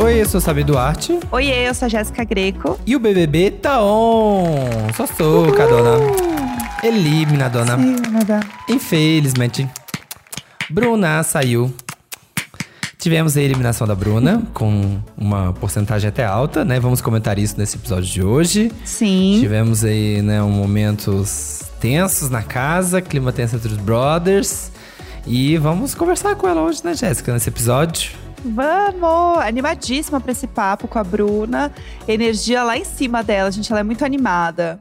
Oi, eu sou Sabi Duarte. Oi, eu sou a Jéssica Greco. E o BBB tá on! Só sou, dona. Elimina, dona. Sim, nada. Infelizmente. Bruna saiu. Tivemos a eliminação da Bruna, com uma porcentagem até alta, né? Vamos comentar isso nesse episódio de hoje. Sim. Tivemos aí, né, um momentos tensos na casa, clima tenso entre os brothers. E vamos conversar com ela hoje, né, Jéssica, nesse episódio. Vamos! Animadíssima pra esse papo com a Bruna. Energia lá em cima dela, gente. Ela é muito animada.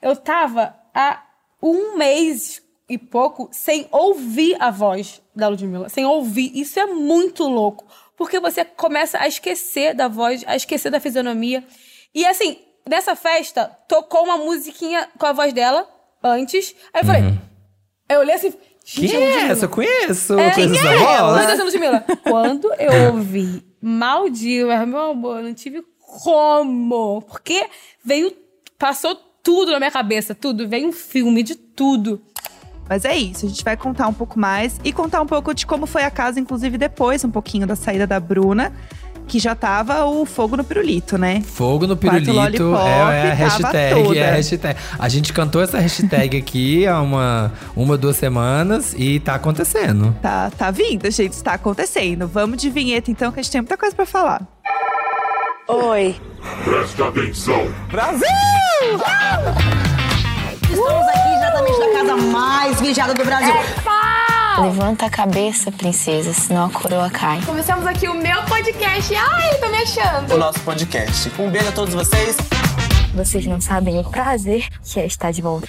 Eu tava há um mês e pouco sem ouvir a voz da Ludmilla. Sem ouvir. Isso é muito louco. Porque você começa a esquecer da voz, a esquecer da fisionomia. E assim, nessa festa, tocou uma musiquinha com a voz dela antes. Aí eu falei. Uhum. Eu olhei assim. Quem "Gente, é Ludmilla." essa? Eu conheço. É, conheço quem essa é ela? Ludmilla. Quando eu ouvi Maldivas, meu amor, eu não tive como. Porque veio, passou tudo na minha cabeça, tudo. Veio um filme de tudo. Mas é isso, a gente vai contar um pouco mais e contar um pouco de como foi a casa, inclusive depois, um pouquinho da saída da Bruna, que já tava o fogo no pirulito, né? Fogo no pirulito Lollipop, é, é a hashtag, é a hashtag. A gente cantou essa hashtag aqui há uma, uma, duas semanas e tá acontecendo. Tá, tá vindo, gente, está acontecendo. Vamos de vinheta então, que a gente tem muita coisa pra falar. Oi. Preste atenção. Estamos aqui diretamente da casa mais vigiada do Brasil. Levanta a cabeça, princesa, senão a coroa cai. Começamos aqui o meu podcast. Ai, tô me achando. o nosso podcast. Um beijo a todos vocês. Vocês não sabem o prazer que é estar de volta.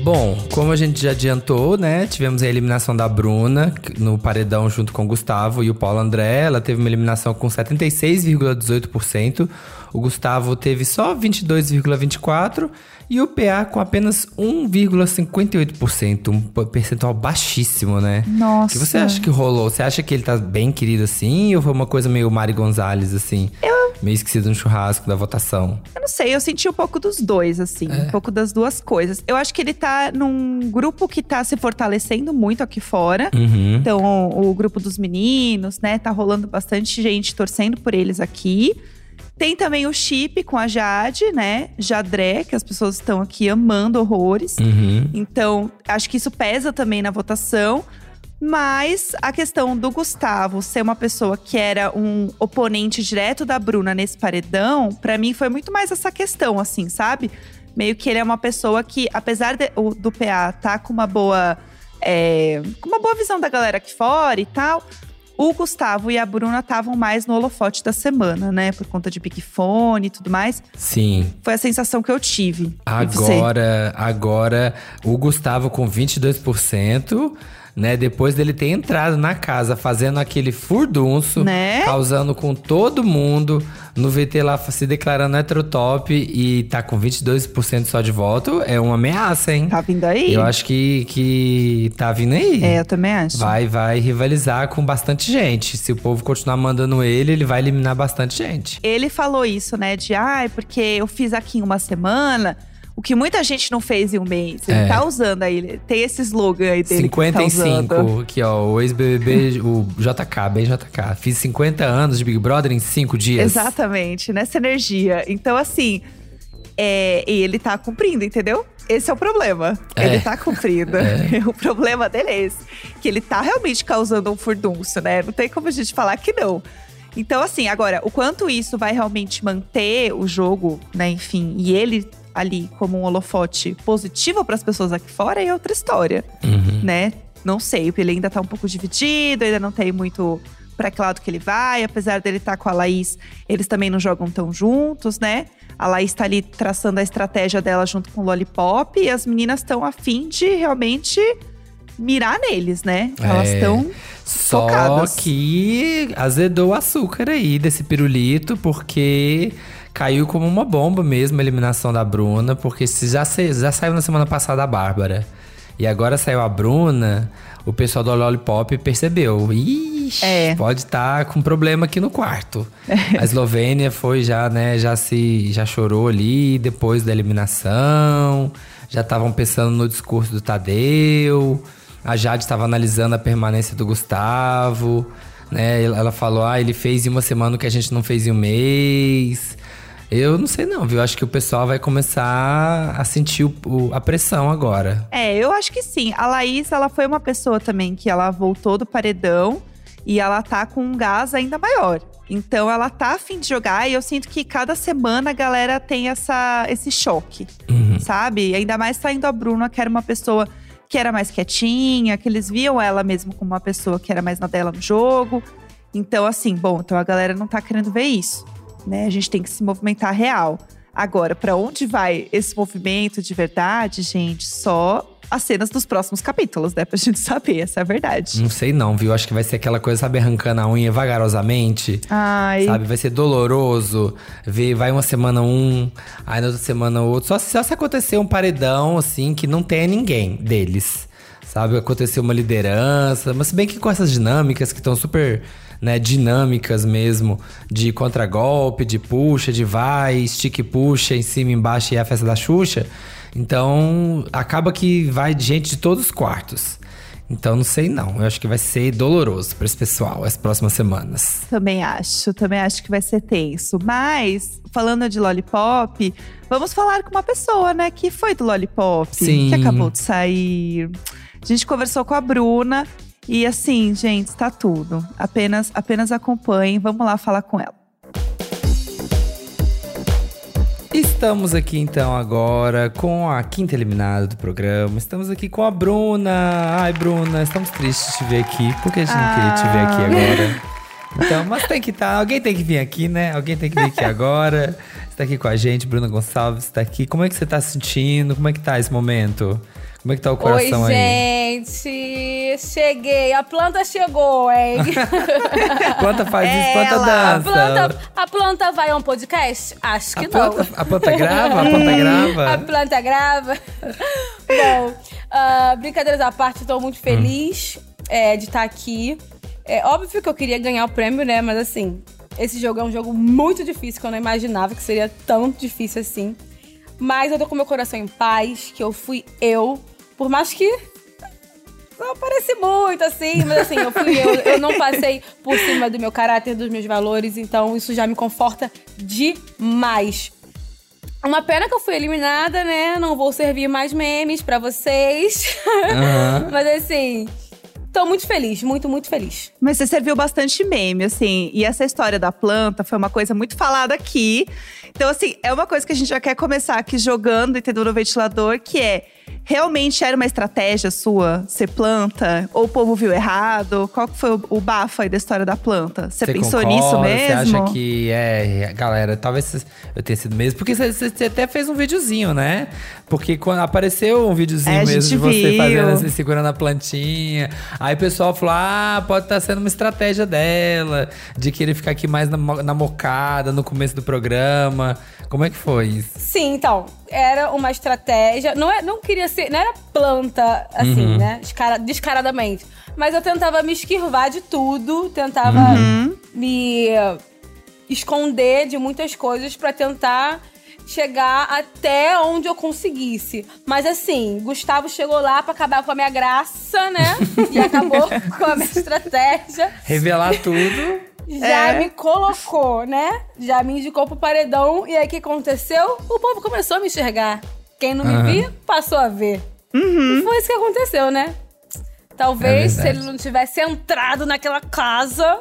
Bom, como a gente já adiantou, né? Tivemos a eliminação da Bruna no paredão junto com o Gustavo e o Paulo André. Ela teve uma eliminação com 76,18%. O Gustavo teve só 22,24% e o PA com apenas 1,58%. Um percentual baixíssimo, né? Nossa. O que você acha que rolou? Você acha que ele tá bem querido assim? Ou foi uma coisa meio Mari Gonzalez, assim? Meio esquecido no churrasco da votação? Eu não sei, eu senti um pouco dos dois, assim, um pouco das duas coisas. Eu acho que ele tá num grupo que tá se fortalecendo muito aqui fora. Uhum. Então, o, o grupo dos meninos, né? Tá rolando bastante gente torcendo por eles aqui. Tem também o chip com a Jade, né? Jadré, que as pessoas estão aqui amando horrores. Uhum. Então, acho que isso pesa também na votação. Mas a questão do Gustavo ser uma pessoa que era um oponente direto da Bruna nesse paredão, pra mim foi muito mais essa questão, assim, sabe? Meio que ele é uma pessoa que, apesar de- o- do PA tá com uma boa. é, com uma boa visão da galera aqui fora e tal. O Gustavo e a Bruna estavam mais no holofote da semana, né? Por conta de Big Fone e tudo mais. Sim. Foi a sensação que eu tive. Agora, agora o Gustavo com 22%, né? Depois dele ter entrado na casa fazendo aquele furdunço, Né? causando com todo mundo, no VT lá se declarando heterotop e tá com 22% só de voto, é uma ameaça, hein? Tá vindo aí? Eu acho que, que tá vindo aí. É, eu também acho. Vai, vai rivalizar com bastante gente. Se o povo continuar mandando ele, ele vai eliminar bastante gente. Ele falou isso, né? De ai, porque eu fiz aqui em uma semana. O que muita gente não fez em um mês. Ele É. tá usando aí. Tem esse slogan aí dele. que ele tá 55, usando. aqui ó, o ex-BBB, o JK, bem JK. Fiz 50 anos de Big Brother em 5 dias. Exatamente, nessa energia. Então, assim, é, e ele tá cumprindo, entendeu? Esse é o problema. É. Ele tá cumprindo. O problema dele é esse. Que ele tá realmente causando um furdunço, né? Não tem como a gente falar que não. Então, assim, agora, o quanto isso vai realmente manter o jogo, né? Enfim, e ele ali como um holofote positivo para as pessoas aqui fora é outra história, Uhum. né? Não sei, ele ainda tá um pouco dividido, ainda não tem muito pra que lado que ele vai. Apesar dele estar com a Laís, eles também não jogam tão juntos, né? A Laís tá ali traçando a estratégia dela junto com o Lollipop e as meninas estão afim de realmente mirar neles, né? Elas É. estão Só focadas. que azedou o açúcar aí desse pirulito, porque caiu como uma bomba mesmo a eliminação da Bruna, porque se já, se- já saiu na semana passada a Bárbara. E agora saiu a Bruna, o pessoal do Lollipop percebeu. Ixi, É. pode estar com problema aqui no quarto. A Eslovênia foi já, né, já se já chorou ali depois da eliminação. Já estavam pensando no discurso do Tadeu. a Jade estava analisando a permanência do Gustavo, né? Ela falou, ah, ele fez em uma semana o que a gente não fez em um mês. Eu não sei não, viu? Acho que o pessoal vai começar a sentir o, o, a pressão agora. É, eu acho que sim. A Laís, ela foi uma pessoa também que ela voltou do paredão e ela tá com um gás ainda maior. Então ela tá afim de jogar e eu sinto que cada semana a galera tem essa, esse choque, Uhum. sabe? Ainda mais saindo a Bruna, que era uma pessoa que era mais quietinha, que eles viam ela mesmo como uma pessoa que era mais na dela no jogo. Então, assim, bom, então a galera não tá querendo ver isso, né? A gente tem que se movimentar real. Agora, pra onde vai esse movimento de verdade, gente? Só as cenas dos próximos capítulos, né? Pra gente saber, essa é a verdade. Não sei não, viu? Acho que vai ser aquela coisa, sabe, arrancando a unha vagarosamente. Ai, Sabe, vai ser doloroso. Ver, vai uma semana um, aí na outra semana outro. Só, se- só se acontecer um paredão, assim, que não tenha ninguém deles. Sabe, acontecer uma liderança. Mas se bem que com essas dinâmicas que estão super, né, dinâmicas mesmo. De contragolpe, de puxa, de vai, estica e puxa, em cima embaixo e é a festa da Xuxa. Então, acaba que vai gente de todos os quartos. Então, não sei não. Eu acho que vai ser doloroso para esse pessoal as próximas semanas. Também acho, também acho que vai ser tenso. Mas, falando de Lollipop, vamos falar com uma pessoa, né, que foi do Lollipop, Sim. que acabou de sair. A gente conversou com a Bruna e assim, gente, tá tudo. Apenas, apenas acompanhem. Vamos lá falar com ela. Estamos aqui então agora com a quinta eliminada do programa. Estamos aqui com a Bruna. Ai, Bruna, estamos tristes de te ver aqui, porque a gente não queria te ver aqui agora. Então, mas tem que estar, alguém tem que vir aqui, né? Alguém tem que vir aqui agora. Você tá aqui com a gente, Bruna Gonçalves está aqui. Como é que você tá se sentindo? Como é que tá esse momento? Como é que tá o coração Oi, aí? gente! Cheguei! A planta chegou, hein? Planta faz isso, planta Ela, a, dança. planta, a planta vai a um podcast? Acho que a, não. planta, a planta grava? A planta grava? A planta grava. Bom, ah, brincadeiras à parte, estou muito feliz é, de estar aqui. É óbvio que eu queria ganhar o prêmio, né? Mas assim, esse jogo é um jogo muito difícil, que eu não imaginava que seria tão difícil assim. Mas eu tô com meu coração em paz, que eu fui eu. Por mais que não parece muito, assim, mas assim, eu fui eu. Eu não passei por cima do meu caráter, dos meus valores, então isso já me conforta demais. Uma pena que eu fui eliminada, né? Não vou servir mais memes pra vocês. Aham. mas assim, tô muito feliz, muito, muito feliz. Mas você serviu bastante meme, assim. E essa história da planta foi uma coisa muito falada aqui. Então, assim, é uma coisa que a gente já quer começar aqui jogando, entendeu? No ventilador, que é… Realmente era uma estratégia sua ser planta? Ou o povo viu errado? Qual que foi o, o bafo aí da história da planta? Você, pensou concorda? nisso mesmo? Você acha que é, galera, talvez eu tenha sido mesmo. Porque você, até fez um videozinho, né? Porque quando apareceu um videozinho É, mesmo de você viu. fazendo assim, segurando a plantinha. Aí o pessoal falou: ah, pode estar sendo uma estratégia dela, de querer ficar aqui mais na, na mocada no começo do programa. Como é que foi isso? Sim, então, era uma estratégia. Não, é, não queria ser. Não era planta, assim, Uhum. né? Descara- descaradamente. Mas eu tentava me esquivar de tudo, tentava Uhum. me esconder de muitas coisas pra tentar chegar até onde eu conseguisse. Mas assim, Gustavo chegou lá pra acabar com a minha graça, né? e acabou com a minha estratégia. Revelar tudo. Já É. me colocou, né? Já me indicou pro paredão. E aí o que aconteceu? O povo começou a me enxergar. Quem não me via, passou a ver. E foi isso que aconteceu, né? Talvez É se ele não tivesse entrado naquela casa.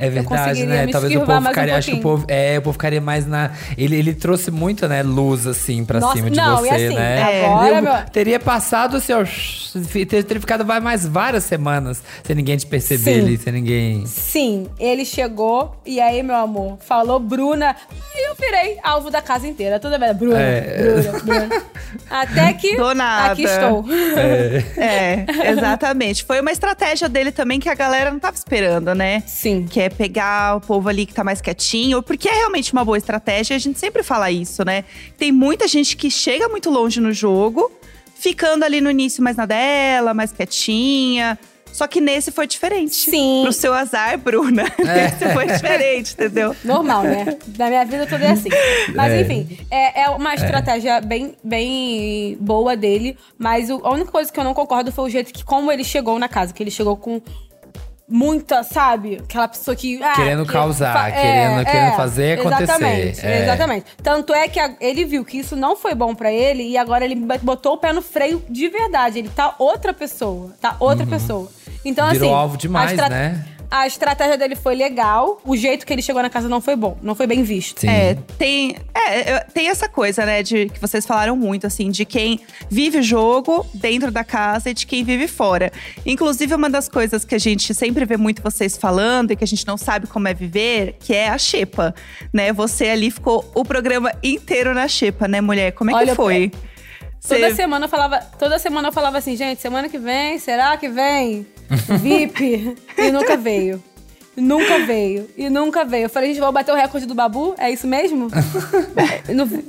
É verdade, né? Talvez o povo mais um ficaria. acho que o povo. É, o povo ficaria mais na. Ele, ele trouxe muito, né, luz, assim, pra Nossa, cima de não, você, e assim, né? agora, Eu meu- Teria passado o seu. Teria ficado vai mais várias semanas sem ninguém te perceber Sim. ali, sem ninguém. Sim, ele chegou e aí, meu amor, falou Bruna. E eu virei alvo da casa inteira. Toda vez, Bruna, É. Bruna, Bruna. Até que Do nada. aqui estou. É, exatamente. Foi uma estratégia dele também que a galera não tava esperando, né? Sim. Que é pegar o povo ali que tá mais quietinho, porque é realmente uma boa estratégia, a gente sempre fala isso, né? Tem muita gente que chega muito longe no jogo, ficando ali no início mais na dela, mais quietinha, Só que nesse foi diferente. Sim. Pro seu azar, Bruna. Nesse foi diferente, entendeu? Normal, né? Na minha vida toda é assim. Mas É. enfim, é, é uma estratégia bem, bem boa dele. Mas o- a única coisa que eu não concordo foi o jeito que como ele chegou na casa. Que ele chegou com muita, sabe? Aquela pessoa que. ah, Querendo que causar, querendo- querendo fazer acontecer. Exatamente, É. exatamente. Tanto é que a- ele viu que isso não foi bom pra ele e agora ele botou o pé no freio de verdade. Ele tá outra pessoa. Tá outra pessoa. Então, Uhum. Virou assim. alvo demais, estra- né? A estratégia dele foi legal, o jeito que ele chegou na casa não foi bom, não foi bem visto. Sim. É, tem, é, tem essa coisa, né, de que vocês falaram muito, assim, de quem vive o jogo dentro da casa e de quem vive fora. Inclusive, uma das coisas que a gente sempre vê muito vocês falando e que a gente não sabe como é viver, que é a xepa, né? Você ali ficou o programa inteiro na xepa, né, mulher? Como é Olha, que foi? Toda Você- semana eu falava, toda semana eu falava assim, gente, semana que vem, será que vem? VIP. e nunca veio. Nunca veio. E nunca veio. Eu falei, gente, vou bater o recorde do Babu? É isso mesmo? No-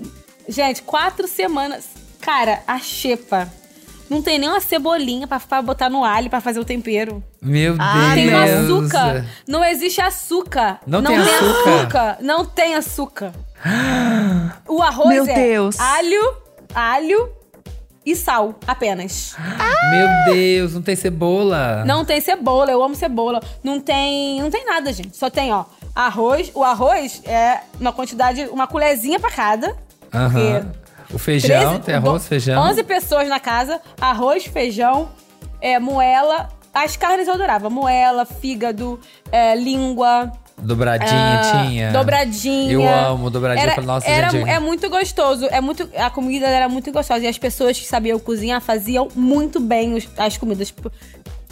gente, quatro semanas. Cara, a xepa. Não tem nem uma cebolinha pra, pra botar no alho pra fazer o tempero. Meu Ah, Tem Deus. um açúcar. Não existe açúcar. Não tem açúcar? açúcar. Não tem açúcar. O arroz Meu é Deus. alho, alho e sal apenas. Meu Deus, não tem cebola. Não tem cebola, eu amo cebola. Não tem, não tem nada, gente. Só tem, ó, arroz. O arroz é uma quantidade, uma colherzinha pra cada. Aham. O feijão, 13 tem arroz, feijão. 11 pessoas na casa, arroz, feijão, é, moela. As carnes eu adorava. Moela, fígado, é, língua. Dobradinha ah, tinha. Dobradinha. Eu amo dobradinha. Era, Eu falo, Nossa, era, gente. É muito gostoso. É muito, a comida era muito gostosa. E as pessoas que sabiam cozinhar faziam muito bem os- as comidas. Tipo,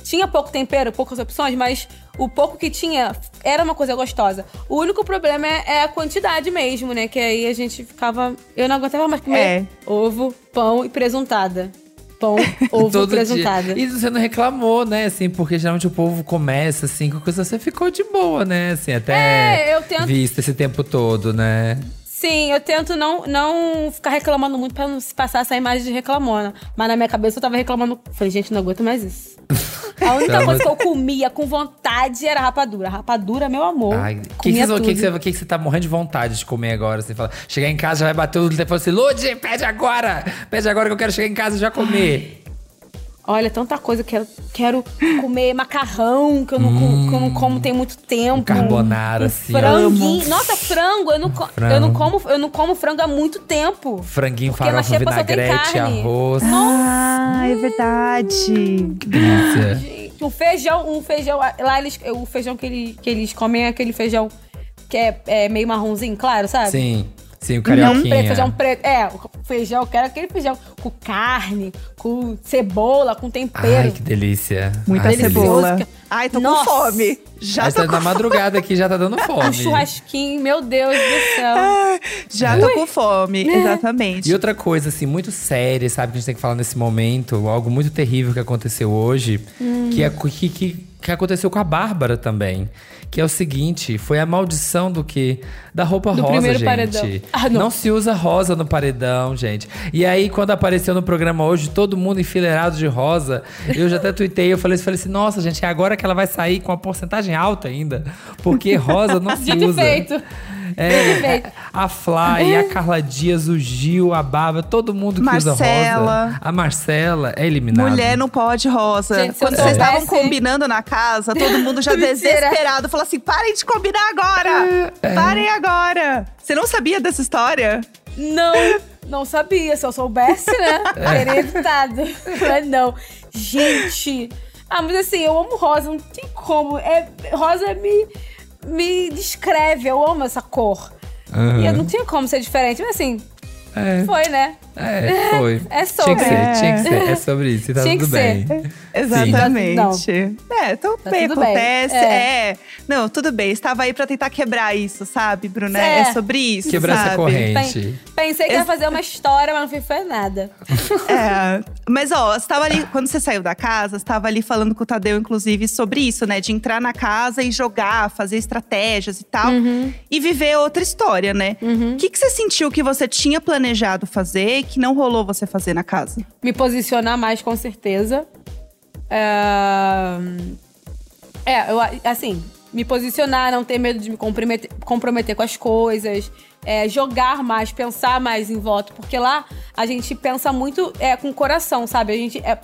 tinha pouco tempero, poucas opções, mas o pouco que tinha era uma coisa gostosa. O único problema é, é a quantidade mesmo, né? Que aí a gente ficava. Eu não aguentava mais comer É. ovo, pão e presuntada. Pão, ovo Todo presuntada. dia. E você não reclamou, né? Assim, porque geralmente o povo começa assim com coisa, você ficou de boa, né? Assim, até É, tento- visto esse tempo todo, né? Sim, eu tento não, não ficar reclamando muito pra não se passar essa imagem de reclamona. Mas na minha cabeça eu tava reclamando. Falei, gente, não aguento mais isso. A única Pelo coisa que eu comia com vontade era rapadura. Rapadura, meu amor. Ai, o que, que, o que, você, que que você tá morrendo de vontade de comer agora? Você fala, chegar em casa já vai bater o telefone assim, Lude, pede agora! Pede agora que eu quero chegar em casa e já comer. Olha, tanta coisa. Quero, quero comer macarrão, que eu, não, com- que eu não como tem muito tempo. Um carbonara, Um assim, Franguinho. Nossa, frango. Eu não, Frango. eu, não como, eu não como frango há muito tempo. Franguinho, farofa, xepa só tem vinagrete, carne. arroz. Ah, é verdade. Que delícia. Gente, um feijão, um feijão. Lá eles, o feijão que, ele, que eles comem é aquele feijão que é, é meio marronzinho, claro, sabe? Sim, sim, o Feijão carioquinha. preto, feijão preto. É, o feijão, eu quero aquele feijão com carne, com cebola, com tempero. Ai, que delícia. Muita Ai, que delícia. cebola. Ai, tô Nossa. com fome. Já Aí tô tá com na madrugada aqui, já tá dando Um fome. churrasquinho, meu Deus do céu. Já tô com fome, exatamente. E outra coisa, assim, muito séria, sabe, que a gente tem que falar nesse momento, algo muito terrível que aconteceu hoje, Hum. que, é, que, que, que aconteceu com a Bárbara também. Que é o seguinte, foi a maldição do que? Da roupa Do rosa, primeiro gente. paredão. Ah, não. não se usa rosa no paredão, gente. E aí, quando apareceu no programa hoje, todo mundo enfileirado de rosa, eu já até tuitei, eu falei, falei assim, nossa, gente, é agora que ela vai sair com uma porcentagem alta ainda. Porque rosa não se usa. feito. É, e a Fly, a Carla Dias, o Gil, a Baba, todo mundo que usa Marcela. rosa. A Marcela é eliminada. Mulher não pode rosa. Gente, Quando vocês estavam combinando na casa, todo mundo já desesperado. Falou assim: parem de combinar agora! É. Parem agora! Você não sabia dessa história? Não, não sabia. Se eu soubesse, né? É. Teria evitado. Mas não. Gente. Ah, mas assim, eu amo rosa, não tem como. É, rosa me, me descreve, eu amo essa cor. Aham. E eu não tinha como ser diferente. Mas assim, É, foi, né? é, foi. É Tinha que sobre. ser, tinha que ser. É sobre isso, e tá Tinha tudo que bem. ser. Exatamente. É, então Tá bem, tudo bem. acontece. É. É. Não, tudo bem. Estava aí pra tentar quebrar isso, sabe, Bruna? É. É, sobre isso. Quebrar essa sabe? corrente. Pen- Pensei que ia fazer uma história, mas não fazer nada. É, mas ó, você tava ali, quando você saiu da casa, você tava ali falando com o Tadeu, inclusive, sobre isso, né? De entrar na casa e jogar, fazer estratégias e tal. Uhum. E viver outra história, né? O que, que você sentiu que você tinha planejado fazer e que não rolou você fazer na casa? Me posicionar mais, com certeza. É, é, eu, assim, me posicionar, não ter medo de me comprometer, comprometer com as coisas, é, jogar mais, pensar mais em voto, porque lá a gente pensa muito é, com o coração, sabe? A gente é,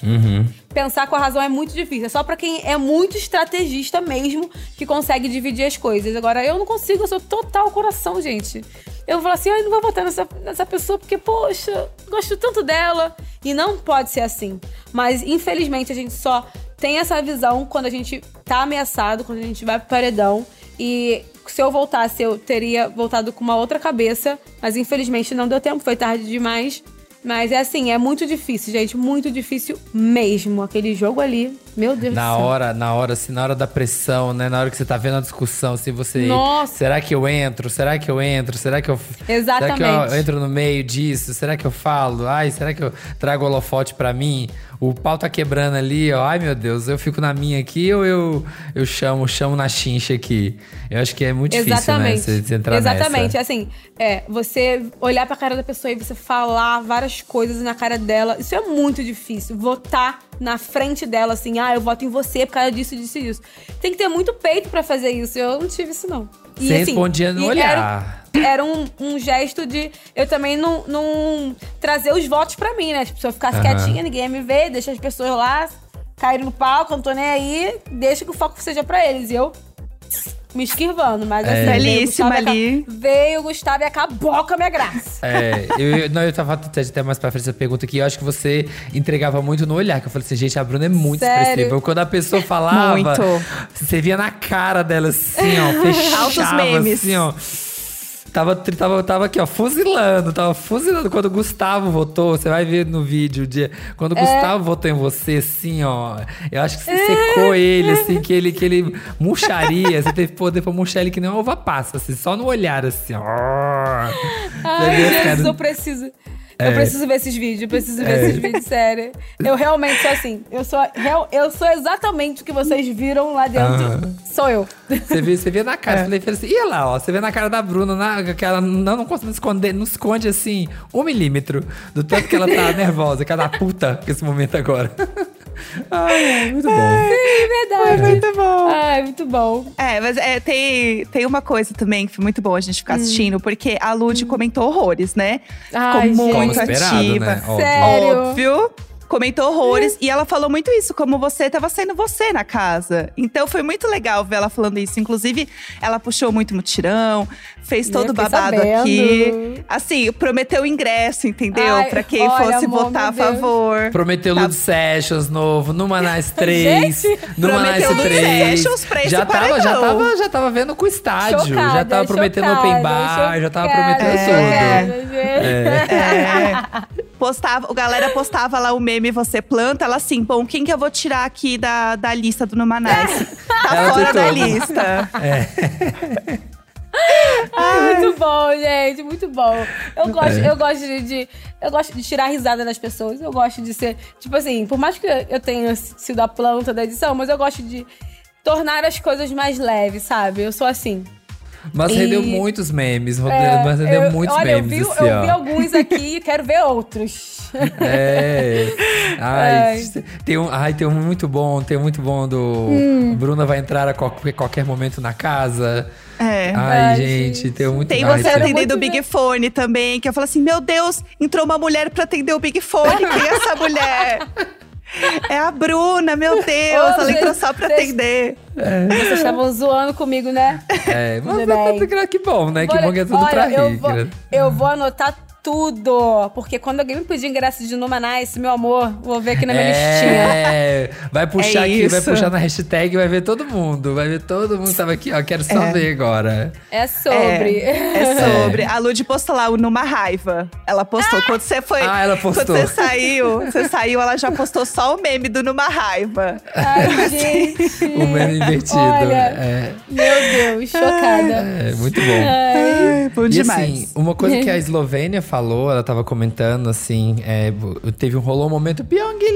pensar com a razão é muito difícil. É só pra quem é muito estrategista mesmo que consegue dividir as coisas. Agora, eu não consigo, eu sou total coração, gente. Eu vou falar assim, ai, não vou votar nessa, nessa pessoa porque, poxa, gosto tanto dela. E não pode ser assim. Mas, infelizmente, a gente só tem essa visão quando a gente tá ameaçado, quando a gente vai pro paredão. E se eu voltasse, eu teria voltado com uma outra cabeça. Mas infelizmente não deu tempo, foi tarde demais. Mas é assim, é muito difícil, gente. Muito difícil mesmo. Aquele jogo ali, meu Deus Na do céu. hora, na hora, assim, na hora da pressão, né? Na hora que você tá vendo a discussão, se você. Nossa. Será que eu entro? Será que eu entro? Será que eu. Exatamente. Será que eu entro no meio disso? Será que eu falo? Ai, será que eu trago o holofote pra mim? O pau tá quebrando ali, ó. Ai, meu Deus, eu fico na minha aqui ou eu, eu chamo, chamo na chincha aqui? Eu acho que é muito difícil, Exatamente. né? Você, você entrar Exatamente. nessa. Assim, é, você olhar pra cara da pessoa e você falar várias coisas na cara dela, isso é muito difícil. Votar na frente dela, assim, ah, eu voto em você por causa disso, disso e disso. Tem que ter muito peito pra fazer isso. Eu não tive isso, não. E, Você assim, respondia no olhar. Era, era um, um gesto de eu também não, não trazer os votos pra mim, né? Tipo, se eu ficasse Aham. quietinha, ninguém ia me ver, deixa as pessoas lá caírem no palco, não tô nem aí, deixa que o foco seja pra eles. E eu me esquivando, mas assim, veio o Belíssima Gustavo e ali. Veio o Gustavo e acabou com a minha graça. É, eu, não, eu tava até até mais pra frente essa pergunta aqui. Eu acho que você entregava muito no olhar. Que eu falei assim, gente, a Bruna é muito Sério? expressiva. Quando a pessoa falava, Muito. você via na cara dela assim, ó, fechava Altos memes. assim, ó. Tava, tava, tava aqui, ó, fuzilando, tava fuzilando. Quando o Gustavo votou, você vai ver no vídeo o dia. Quando o É. Gustavo votou em você, assim, ó. Eu acho que você secou ele, assim, que ele, que ele murcharia. Você teve poder pra murchar ele que nem uma uva passa, assim, só no olhar, assim, ó. Ai, Jesus, eu preciso. É. Eu preciso ver esses vídeos, eu preciso ver esses vídeos, sério. Eu realmente sou assim. Eu sou, real- eu sou exatamente o que vocês viram lá dentro. Sou eu. Você vê, você vê na cara. É. Falei, falei assim, e lá, ó. Você vê na cara da Bruna, na, que ela não, não consegue esconder, não esconde assim, um milímetro do tanto que ela tá nervosa, cada puta com esse momento agora. Ai, muito bom. Sim, verdade. Muito bom. Ai, muito bom. É, mas é, tem, tem uma coisa também que foi muito bom a gente Hum. ficar assistindo, porque a Lud comentou horrores, né? Ai, Ficou gente. muito Como esperado, ativa. né? Óbvio. Sério? Óbvio. Comentou horrores. E ela falou muito isso, como você tava sendo você na casa. Então foi muito legal ver ela falando isso. Inclusive, ela puxou muito mutirão, fez todo o babado sabendo. aqui. Assim, prometeu ingresso, entendeu? Ai, pra quem olha, fosse amor, votar a favor. Prometeu Tá. Lud Sessions novo, no Manais 3. Gente, no Manais prometeu Lud 3. Sessions pra esse já tava, já tava, já tava vendo com o estádio. já Chocada, tava prometendo chocada, open bar, já tava chocada, prometendo chocada, tudo. gente. É. Postava, o galera postava lá o meme Você Planta, ela assim, bom, quem que eu vou tirar aqui da, da lista do Numanais? Tá Ela fora da lista. Ai, muito bom, gente, muito bom. Eu gosto, eu gosto de, de- eu gosto de tirar risada das pessoas. Eu gosto de ser, tipo assim, por mais que eu tenha sido a planta da edição, mas eu gosto de tornar as coisas mais leves, sabe? Eu sou assim. Mas E- rendeu muitos memes, Rodrigo, É, mas rendeu eu- muitos olha, memes eu vi, eu vi alguns aqui e quero ver outros. É. Ai, Ai. Tem um, ai, tem um muito bom, tem um muito bom do. Hum. Bruna vai entrar a qualquer, qualquer momento na casa. É. Ai, Ai, gente, gente. tem um muito Tem você atendendo o Big Fone também, que eu falo assim: Meu Deus, entrou uma mulher pra atender o Big Fone. Quem é essa mulher? É a Bruna, meu Deus. Ô, ela entrou só pra vocês- atender. Vocês estavam zoando comigo, né? É, mas Tudo bem. que, que bom, né? Que Olha, bom que é tudo olha, pra eu rir. Vou, eu vou anotar tudo. Porque quando alguém me pedir ingresso de Numanice, meu amor, vou ver aqui na minha listinha. É, vai puxar É aqui, vai isso. puxar na hashtag, vai ver todo mundo. Vai ver todo mundo que tava aqui, ó. Quero só ver agora. É sobre. É, é sobre. A Lud postou lá o Numa Raiva. Ela postou. Quando você foi. Ah, ela postou. Quando você saiu, você saiu, ela já postou só o meme do Numa Raiva. Ai, gente. O meme invertido. Olha, É, Meu Deus, chocada. é muito bom. Ai, bom E demais. assim, uma coisa que a Eslovênia falou, ela tava comentando assim, é, teve um rolou um momento Pyongyi!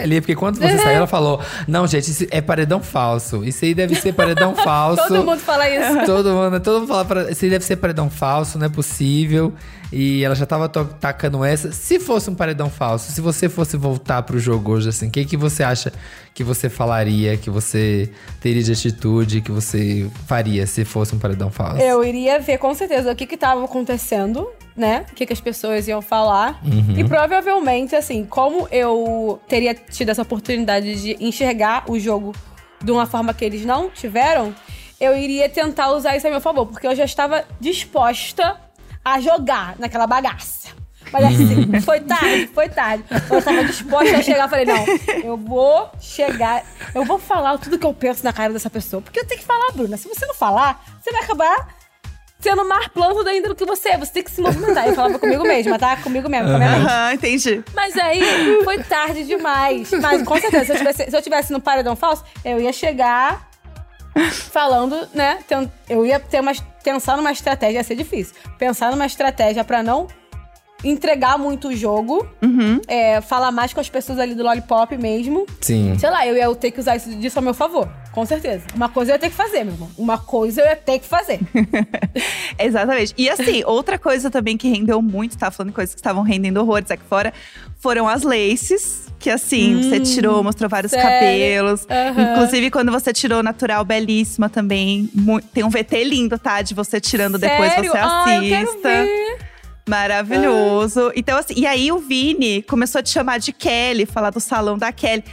ali, porque quando você saiu, ela falou: Não, gente, isso é paredão falso. Isso aí deve ser paredão falso. Todo mundo fala isso. Todo mundo, todo mundo fala pra. Isso aí deve ser paredão falso, não é possível. E ela já tava tacando essa. Se fosse um paredão falso, se você fosse voltar pro jogo hoje, assim, o que, que você acha que você falaria, que você teria de atitude, que você faria se fosse um paredão falso? Eu iria ver com certeza o que que tava acontecendo, né? O que que as pessoas iam falar. E provavelmente, assim, como eu teria tido essa oportunidade de enxergar o jogo de uma forma que eles não tiveram, eu iria tentar usar isso a meu favor, porque eu já estava disposta a jogar naquela bagaça. Mas assim, foi tarde, foi tarde. Eu tava disposta a chegar, falei, não, eu vou chegar, eu vou falar tudo que eu penso na cara dessa pessoa. Porque eu tenho que falar, Bruna. Se você não falar, você vai acabar sendo mais plano ainda do que você. Você tem que se movimentar. Eu falava comigo mesma, tá? Comigo mesmo, com a minha mente. Aham, entendi. Mas aí foi tarde demais. Mas com certeza, se eu tivesse, se eu tivesse no paredão falso, eu ia chegar falando, né? Eu ia ter uma, pensar numa estratégia, ia ser difícil. Pensar numa estratégia pra não entregar muito o jogo. é, falar mais com as pessoas ali do Lollipop mesmo. Sim. Sei lá, eu ia ter que usar isso disso a meu favor. Com certeza. Uma coisa eu ia ter que fazer, meu irmão. Uma coisa eu ia ter que fazer. Exatamente. E assim, outra coisa também que rendeu muito, tá falando coisas que estavam rendendo horrores aqui fora, foram as laces. Que assim, você tirou, mostrou vários sério? cabelos. Aham. Inclusive, quando você tirou natural, belíssima também. Tem um VT lindo, tá? De você tirando depois, Sério? você Ai, eu quero assista. ver. Maravilhoso. Então, assim, e aí o Vini começou a te chamar de Kelly, falar do salão da Kelly.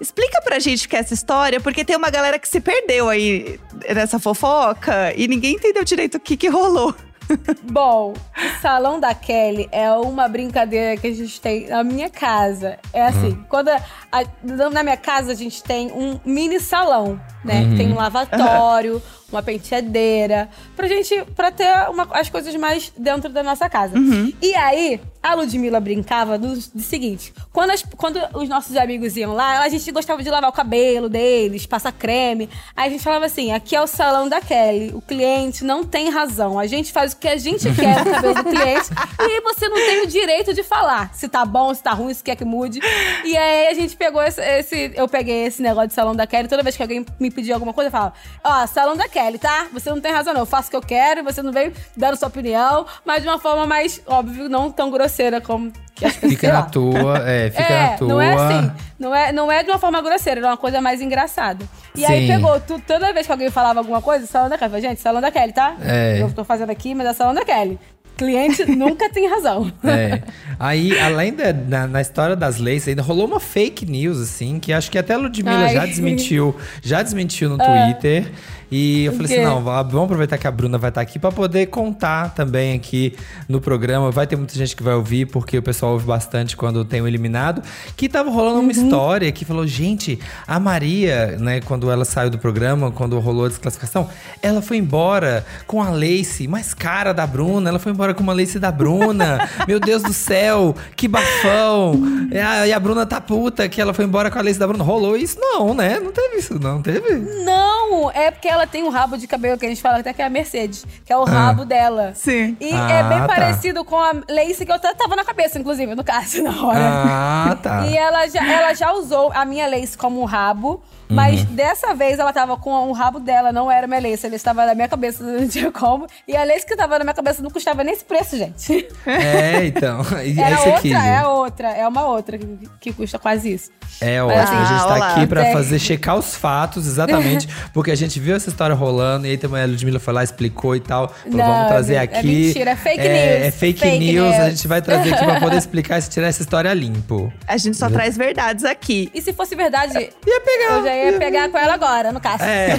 Explica pra gente o que é essa história, porque tem uma galera que se perdeu aí nessa fofoca e ninguém entendeu direito o que, que rolou. Bom, o salão da Kelly é uma brincadeira que a gente tem na minha casa. É assim, quando a- a- na minha casa a gente tem um mini salão, né? Tem um lavatório, uma penteadeira, pra gente, pra ter uma- as coisas mais dentro da nossa casa. E aí, a Ludmilla brincava do, do seguinte: quando, as- quando os nossos amigos iam lá, a gente gostava de lavar o cabelo deles, passar creme. Aí a gente falava assim: aqui é o salão da Kelly. O cliente não tem razão. A gente faz o que a gente quer no cabelo do cliente. e aí você não tem o direito de falar se tá bom, se tá ruim, se quer que mude. E aí a gente pegou esse. esse- eu peguei esse negócio de salão da Kelly. Toda vez que alguém me pedia alguma coisa, eu falava: Ó, salão da Kelly, tá? Você não tem razão, não. Eu faço o que eu quero, você não vem dando sua opinião, mas de uma forma mais, óbvio, não tão grosseira como que as pessoas. Fica na tua, é, fica é, na tua. não é assim. Não é, não é de uma forma grosseira, é uma coisa mais engraçada. E aí Sim. pegou, tu- toda vez que alguém falava alguma coisa, salão da Kelly. Gente, salão da Kelly, tá? É. Eu tô fazendo aqui, mas é salão da Kelly. Cliente nunca tem razão. É. Aí, além da na, na história das leis, ainda rolou uma fake news, assim, que acho que até a Ludmilla Ai. já desmentiu, já desmentiu no Twitter. E eu falei assim: não, va- vamos aproveitar que a Bruna vai estar aqui pra poder contar também aqui no programa. Vai ter muita gente que vai ouvir, porque o pessoal ouve bastante quando tem um eliminado. Que tava rolando uma história que falou: gente, a Maria, né, quando ela saiu do programa, quando rolou a desclassificação, ela foi embora com a lace mais cara da Bruna. Ela foi embora com uma lace da Bruna. Meu Deus do céu, que bafão. E a, e a Bruna tá puta que ela foi embora com a lace da Bruna. Rolou isso? Não, né? Não teve isso, não teve? Não, é porque ela tem um rabo de cabelo que a gente fala até que é a Mercedes, que é o rabo dela. Sim. E Ah, é bem tá. parecido com a lace que eu tava na cabeça, inclusive, no caso, na hora. Ah, tá. E ela já, ela já usou a minha lace como um rabo, mas Uhum. dessa vez ela tava com o rabo dela, não era minha lace. Ela estava na minha cabeça, não tinha como. E a lace que tava na minha cabeça não custava nem esse preço, gente. É, então. E Era esse outra, aqui, é gente. outra, é uma outra que, que custa quase isso. É Mas ótimo, a gente assim, tá olá. aqui pra Tem. fazer checar os fatos, exatamente, porque a gente viu essa história rolando e aí também a Ludmilla foi lá, explicou e tal. Falou, Não, vamos trazer é aqui. mentira, é fake É, news. é fake, Fake news, a news. gente vai trazer aqui pra poder explicar e tirar essa história limpo. A gente só traz verdades aqui. E se fosse verdade, Ia pegar. eu já ia pegar com ela agora, no caso. É,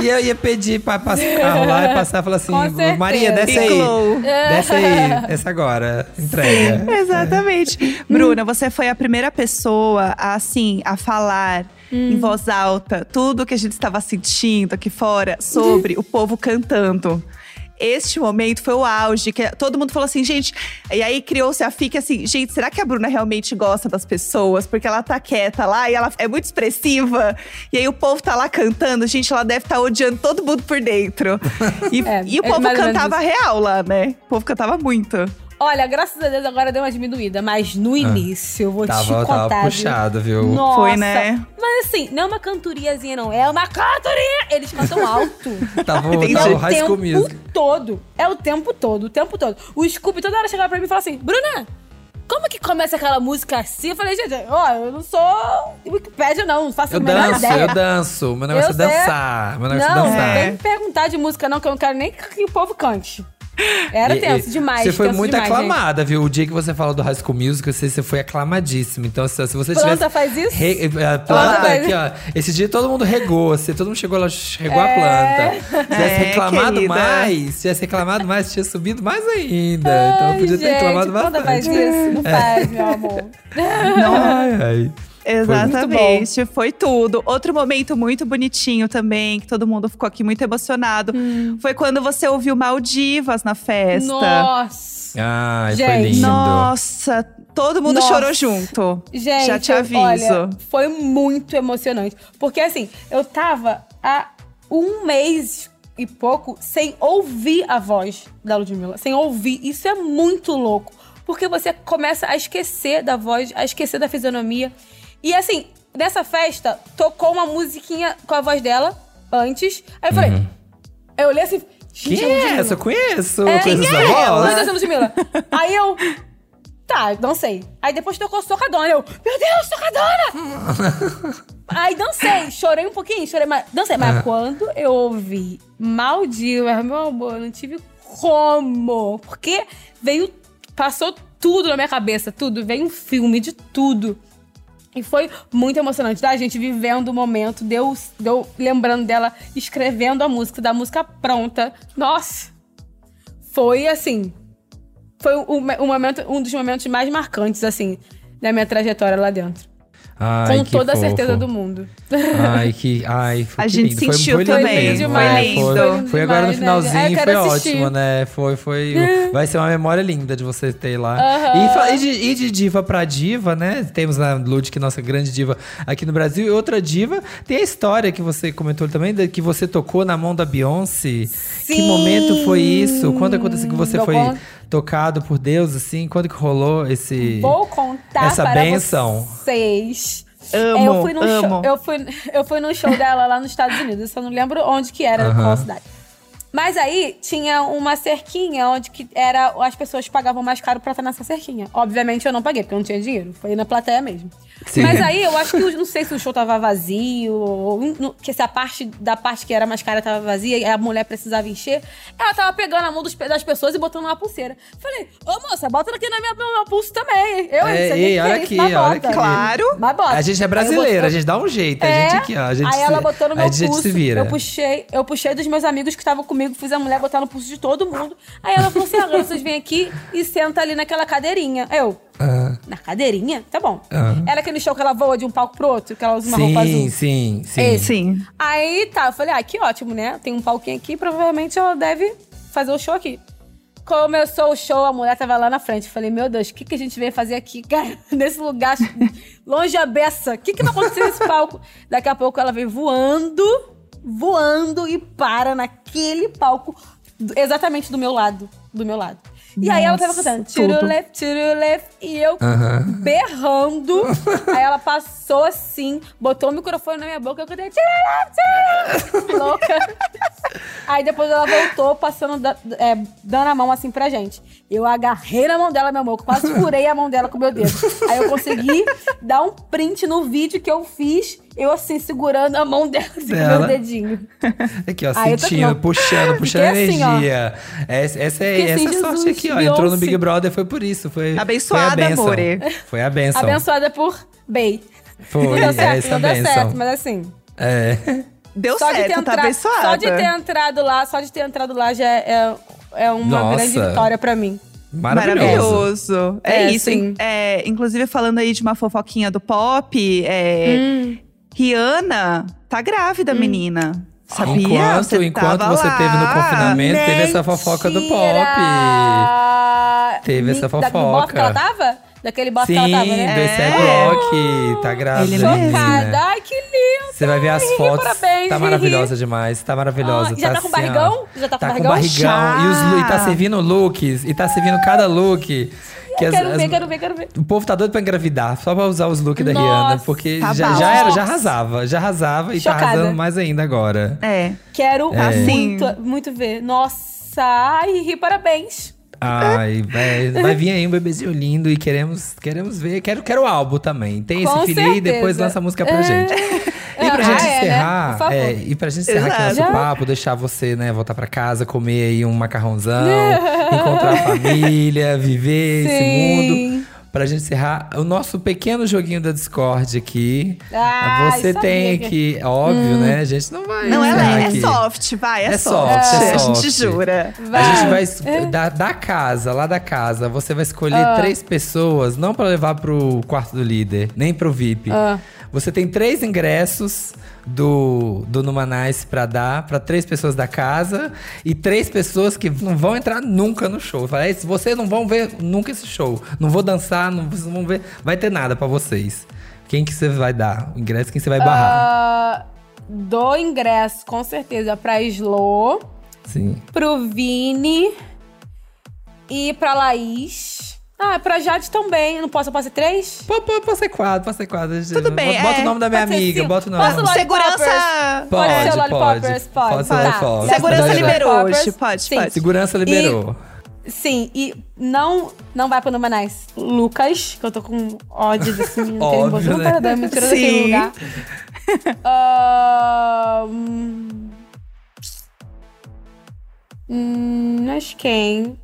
e eu ia pedir pra passar lá e passar e falar assim. Maria, desce aí. Desce aí, desce agora. Entrega. Exatamente. Bruna, você foi a primeira pessoa a, assim, a falar em voz alta tudo que a gente estava sentindo aqui fora sobre o povo cantando. Este momento foi o auge, que todo mundo falou assim, gente. E aí criou-se a fique assim, gente, será que a Bruna realmente gosta das pessoas? Porque ela tá quieta lá e ela é muito expressiva. E aí o povo tá lá cantando, gente, ela deve estar odiando todo mundo por dentro. E, É, e o é povo menos cantava real lá, né? O povo cantava muito. Olha, graças a Deus agora deu uma diminuída, mas no início, eu vou te Tava, contar. tava puxado, viu? Nossa. Foi, né? Mas assim, não é uma cantoriazinha, não. É uma cantoria! Eles cantam alto. Tava, Entendi. tava é o High School tempo Music. todo. É o tempo todo, o tempo todo. O Scooby toda hora chegava pra mim e falava assim, Bruna, como que começa aquela música assim? Eu falei, gente, ó, eu não sou Wikipédia, não, não faço Eu a menor danço, ideia. eu danço. Meu negócio Eu é dançar. Meu negócio Não, é dançar. não vem me perguntar de música, não, que eu não quero nem que o povo cante. Era tenso demais. Você foi muito demais, gente. aclamada, viu? O dia que você falou do High School Music, você, você foi aclamadíssima. Então, se, se você Planta tivesse... faz isso? Re, eh, planta, Planta faz aqui, ó. Esse dia todo mundo regou. Assim, todo mundo chegou lá, regou a É. planta. Se tivesse É, reclamado querida. mais, se tivesse reclamado mais, tinha subido mais ainda. então, Ai, podia ter gente, reclamado planta bastante. faz isso? Não faz, meu amor. Ai, ai. Exatamente, foi, tudo. Outro momento muito bonitinho também, que todo mundo ficou aqui muito emocionado, Hum. foi quando você ouviu Maldivas na festa. Nossa. Ai, foi Gente. lindo. Nossa, todo mundo Nossa. chorou junto. Gente, Já te aviso. olha, foi muito emocionante. Porque assim, eu tava há um mês e pouco sem ouvir a voz da Ludmilla. Sem ouvir. Isso é muito louco. Porque você começa a esquecer da voz, a esquecer da fisionomia. E assim, nessa festa, tocou uma musiquinha com a voz dela antes. Aí eu falei. Eu olhei assim. Quem "Gente, é Ludmilla." essa? Eu conheço. É, conheço essa é voz. Deus, Ludmilla. Aí eu. Tá, dancei. Aí depois tocou Socadona. Eu, meu Deus, Socadona! Aí dancei, chorei um pouquinho, chorei, mas dancei. Mas quando eu ouvi Maldivas, meu amor, não tive como. Porque veio, passou tudo na minha cabeça, tudo. Veio um filme de tudo. E foi muito emocionante, da gente vivendo o momento, deu, deu lembrando dela, escrevendo a música, da música pronta. Nossa! Foi assim. Foi o, o momento, um dos momentos mais marcantes, assim, da minha trajetória lá dentro. Ai, Com que toda a fofo. certeza do mundo. Ai, que. Ai, foi A que gente lindo. Foi- sentiu foi, lindo também, mesmo. foi lindo. Foi, Foi agora no demais, né? finalzinho, É, foi assistir. ótimo, né? Foi, foi. Vai ser uma memória linda de você ter lá. Aham. E, fa- e de, e de diva pra diva, né? Temos a Lud, que é nossa grande diva aqui no Brasil. E outra diva, tem a história que você comentou também, que você tocou na mão da Beyoncé. Que Sim. momento foi isso? Quando aconteceu que você foi con- tocado por Deus, assim? Quando que rolou esse. Vou contar Essa para bênção. vocês. Amo, eu fui num amo. show, eu fui, eu fui num show dela lá nos Estados Unidos. Eu só não lembro onde que era, Aham. qual cidade. Mas aí tinha uma cerquinha onde que era as pessoas pagavam mais caro pra estar nessa cerquinha. Obviamente eu não paguei, porque eu não tinha dinheiro. Foi na plateia mesmo. Sim. Mas aí eu acho que não sei se o show tava vazio, ou não- que se a parte da parte que era mais cara tava vazia e a mulher precisava encher, ela tava pegando a mão dos das pessoas e botando uma pulseira. Falei, ô moça, bota aqui na minha, no meu pulso também. Eu É, não sei o que ei, olha é isso, aqui, olha bota. aqui. Claro. Mas bota. A gente é Aí brasileira, botei- a gente dá um jeito. A É, gente aqui, ó. A gente aí ela se- botou no meu a gente pulso. se vira. Eu puxei, eu puxei dos meus amigos que estavam comigo, fiz a mulher botar no pulso de todo mundo. Aí ela falou assim: agora vocês vêm aqui e senta ali naquela cadeirinha. Eu, Ah. na cadeirinha? Tá bom. Ah. Era aquele show que ela voa de um palco pro outro, que ela usa uma roupa azul. Sim, sim, sim. Esse. Sim. Aí tá, eu falei, ah, que ótimo, né? Tem um palquinho aqui, provavelmente ela deve fazer o show aqui. Começou o show, a mulher tava lá na frente. Eu Falei, meu Deus, o que, que a gente veio fazer aqui, cara? Nesse lugar longe a beça. O que, que vai acontecer nesse palco? Daqui a pouco ela veio voando, voando e para naquele palco exatamente do meu lado. Do meu lado. E aí ela tava cantando, tiro tudo. left, tiro left, e eu berrando. aí ela passou assim, botou o microfone na minha boca, eu cantei, left, tira left, louca. Aí depois ela voltou, passando, da- é, dando a mão assim pra gente. Eu agarrei na mão dela, meu amor, quase furei a mão dela com o meu dedo. Aí eu consegui dar um print no vídeo que eu fiz, eu assim, segurando a mão dela, assim, com o Dela. meu dedinho. Aqui, ó, tô- sentindo, puxando, puxando assim, ó. energia. essa, essa é Fiquei essa assim, sorte Jesus, aqui, ó. Entrou no. Big Brother, foi por isso. Foi, Abençoada, foi a benção. amore. Foi a benção. Abençoada por Bey. Foi, não deu certo, essa não deu benção. certo, mas assim... É. Deu Só de, ter certo, tá entrado, abençoada. só de ter entrado lá, só de ter entrado lá já é, é uma Nossa. grande vitória pra mim. Maravilhoso. Maravilhoso. É, É, isso. sim. É, inclusive, falando aí de uma fofoquinha do pop, é, Hum. Rihanna tá grávida, menina. Sabia? Enquanto, Você enquanto você lá. teve no confinamento, teve essa fofoca do pop. Mentira! Teve essa Da- do bofe fofoca. que ela tava? Daquele bofe Sim, que ela tava, né? do É. Rock. Tá grávida. Ele mesmo. menina. Chocada. Ai, que lindo! Você vai ver as fotos. parabéns, tá maravilhosa demais. Tá maravilhosa. Ah, já tá com assim, barrigão? Já tá com barrigão? barrigão. Já. E, os, e tá servindo looks. E tá servindo cada look. Que as- Quero as- ver, quero ver, quero ver. O povo tá doido pra engravidar, só pra usar os looks da Nossa, Rihanna. Porque tá já, já era, já arrasava. Já arrasava e tá Chocada. arrasando mais ainda agora. É. Quero Assim. muito, muito ver. Nossa, ai, parabéns. Ai, vai, vai vir aí um bebezinho lindo e queremos, queremos ver. Quero, quero o álbum também. Tem esse filho aí e depois lança a música pra É. gente. E pra Ah, gente é, né? encerrar, favor. é, e pra gente encerrar aqui Exato. nosso papo, deixar você, né, voltar pra casa, comer aí um macarrãozão, encontrar a família, viver esse Sim. mundo. Pra gente encerrar o nosso pequeno joguinho da Discord aqui. Ai, você tem que- que, óbvio, né? A gente não vai. Não é é aqui. soft, vai, é, É soft. soft, é A gente soft. jura. A gente vai É. da, da casa, lá da casa, você vai escolher Ah. três pessoas, não pra levar pro quarto do líder, nem pro VIP. Ah. Você tem três ingressos do, do Numanice pra dar pra três pessoas da casa e três pessoas que não vão entrar nunca no show. Fala, "Esse- vocês não vão ver nunca esse show. Não vou dançar, não, vocês não vão ver. Vai ter nada pra vocês. Quem que você vai dar? O ingresso, quem você vai barrar? Ah, do ingresso, com certeza, pra Slo, Sim. pro Vini e pra Laís. Ah, pra Jade também. Não posso, eu posso ser três? Pode, pode, pode ser quadro, pode ser quadro. Tudo bem, Bota, bota é. o nome da minha Pode ser amiga, bota o nome. Posso logo? Segurança. Pode ser Pode, Lollipoppers? pode. Pode. Pode ser Tá. Lollipoppers. Segurança Pode ser liberou Lollipoppers. hoje, pode, Sim. pode. Segurança liberou. Sim, e não, não vai pro Numanais. Lucas, que eu tô com ódio desse menino. que ele Óbvio, né? paredão, me tirou daquele Sim. lugar. Ah, hum, hum, mas quem?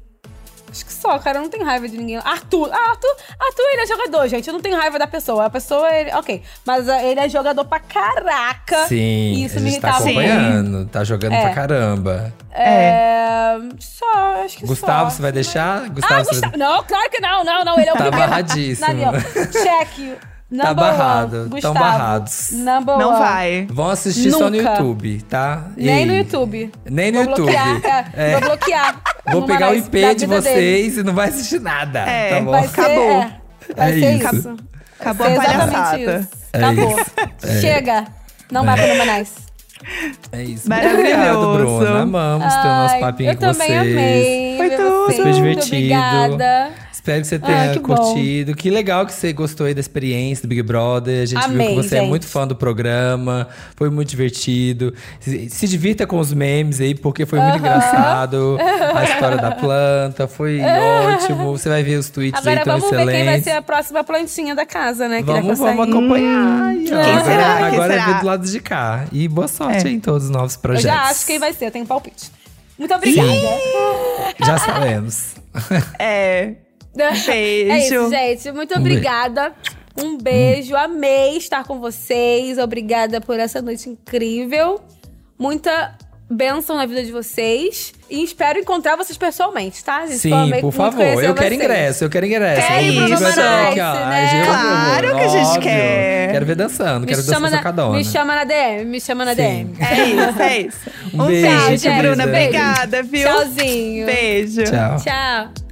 Acho que só, cara, eu não tenho raiva de ninguém. Arthur, ah, Arthur, Arthur, ele é jogador, gente. Eu não tenho raiva da pessoa. A pessoa, ele, ok. Mas ah, ele é jogador pra caraca. Sim, E isso a me gente tá irritava muito. acompanhando, tá jogando É. pra caramba. É, só, acho que Gustavo, só. você vai deixar? Gustavo, Ah, Gustavo. Não, claro que não, não, não. Ele é o Tá primeiro. barradíssimo. Ali, ó. Check. Number barrado, one, tão Gustavo. barrados. Number Não one. vai. Vão assistir só no Nunca. YouTube, tá? Nem Ei, no YouTube. Nem no Vou YouTube. Bloquear, é, É. Vou bloquear. Vou pegar o IP de vida dele. vocês e não vai assistir nada, É, tá bom? Vai ser, Acabou. é, vai É ser isso. isso. Acabou Vai a palhaçada. isso. É Acabou. isso. É. Chega. Não vai pro Manais. É isso. Maravilhoso. Obrigado, Bruna. Amamos ter o nosso Ai, papinho eu com vocês. também amei. Foi tudo. Super Muito divertido. Obrigada. Espero que você Ah, tenha que bom. curtido. Que legal que você gostou aí da experiência do Big Brother. A gente Amei, viu que você é gente. muito fã do programa. Foi muito divertido. Se, se divirta com os memes aí, porque foi muito engraçado. A história da planta foi ótimo. Você vai ver os tweets Agora aí, tão vamos ver quem vai ser a próxima plantinha da casa, né? que Vamos, vamos acompanhar. ó. Quem agora será? Quem agora é será? ver do lado de cá. E boa sorte É. aí em todos os novos Eu projetos. já acho quem vai ser, eu tenho palpite. Muito obrigada. Já sabemos. É. Beijo. É isso, gente. Muito Um obrigada. Um beijo. Amei estar com vocês. Obrigada por essa noite incrível. Muita bênção na vida de vocês. E espero encontrar vocês pessoalmente, tá? gente? Eu Sim, amei por favor. Eu quero vocês. ingresso, eu quero ingresso. Quer ir Vamos pro dividir Numanice, aqui, ó. né? Claro que a gente óbvio. quer. Quero ver dançando, Me quero dançar chama, com na, sacadona. me chama na DM, me chama na Sim. DM. É isso, é isso. Um Um beijo. Bruna. Beijo. Obrigada, viu? Tchauzinho. Beijo. Tchau. Tchau.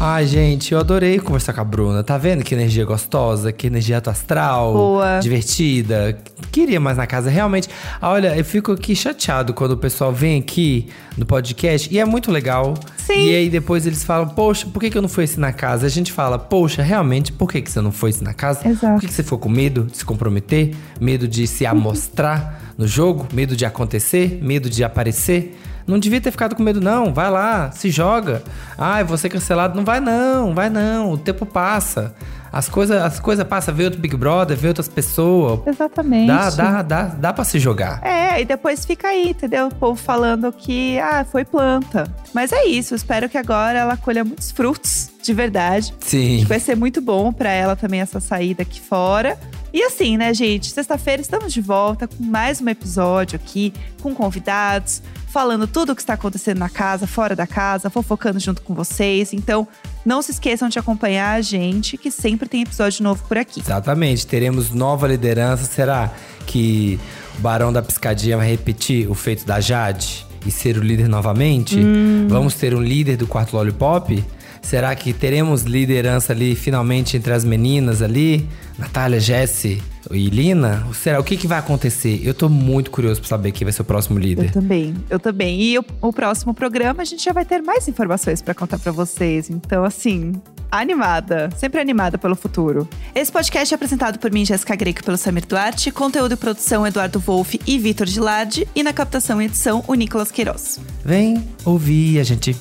Ai, gente, eu adorei conversar com a Bruna. Tá vendo que energia gostosa, que energia astral, Boa. divertida. Queria mais na casa, realmente. Ah, Olha, eu fico aqui chateado quando o pessoal vem aqui no podcast e é muito legal. Sim. E aí depois eles falam, poxa, por que, que eu não fui assim na casa? A gente fala, poxa, realmente, por que, que você não foi assim na casa? Exato. Por que, que você ficou com medo de se comprometer? Medo de se amostrar no jogo? Medo de acontecer? Medo de aparecer? Não devia ter ficado com medo, não. Vai lá, se joga. Ai, você cancelado. Não vai, não, vai não. O tempo passa. As coisas as coisa passam, vê outro Big Brother, vê outras pessoas. Exatamente. Dá, dá, dá, dá pra se jogar. É, e depois fica aí, entendeu? O povo falando que, ah, foi planta. Mas é isso, espero que agora ela colha muitos frutos, de verdade. Sim. Vai ser muito bom pra ela também essa saída aqui fora. E assim, né, gente? Sexta-feira estamos de volta com mais um episódio aqui, com convidados, falando tudo o que está acontecendo na casa, fora da casa, fofocando junto com vocês. Então, não se esqueçam de acompanhar a gente, que sempre tem episódio novo por aqui. Exatamente. Teremos nova liderança. Será que o Barão da Piscadinha vai repetir o feito da Jade e ser o líder novamente? Hum. Vamos ter um líder do quarto Lollipop? Será que teremos liderança ali finalmente entre as meninas ali? Natália, Jesse e Lina? Será? O que, que vai acontecer? Eu tô muito curioso pra saber quem vai ser o próximo líder. Eu também, eu também. E o, o próximo programa a gente já vai ter mais informações pra contar pra vocês. Então, assim, animada, sempre animada pelo futuro. Esse podcast é apresentado por mim, Jéssica Greco, pelo Samir Duarte, conteúdo e produção Eduardo Wolff e Vitor Gilardi, e na captação e edição o Nicolas Queiroz. Vem ouvir a gente.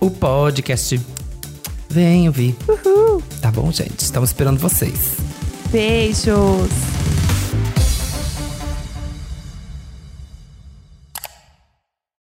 O podcast. Vem ouvir. Uhul! Tá bom, gente? Estamos esperando vocês. Beijos!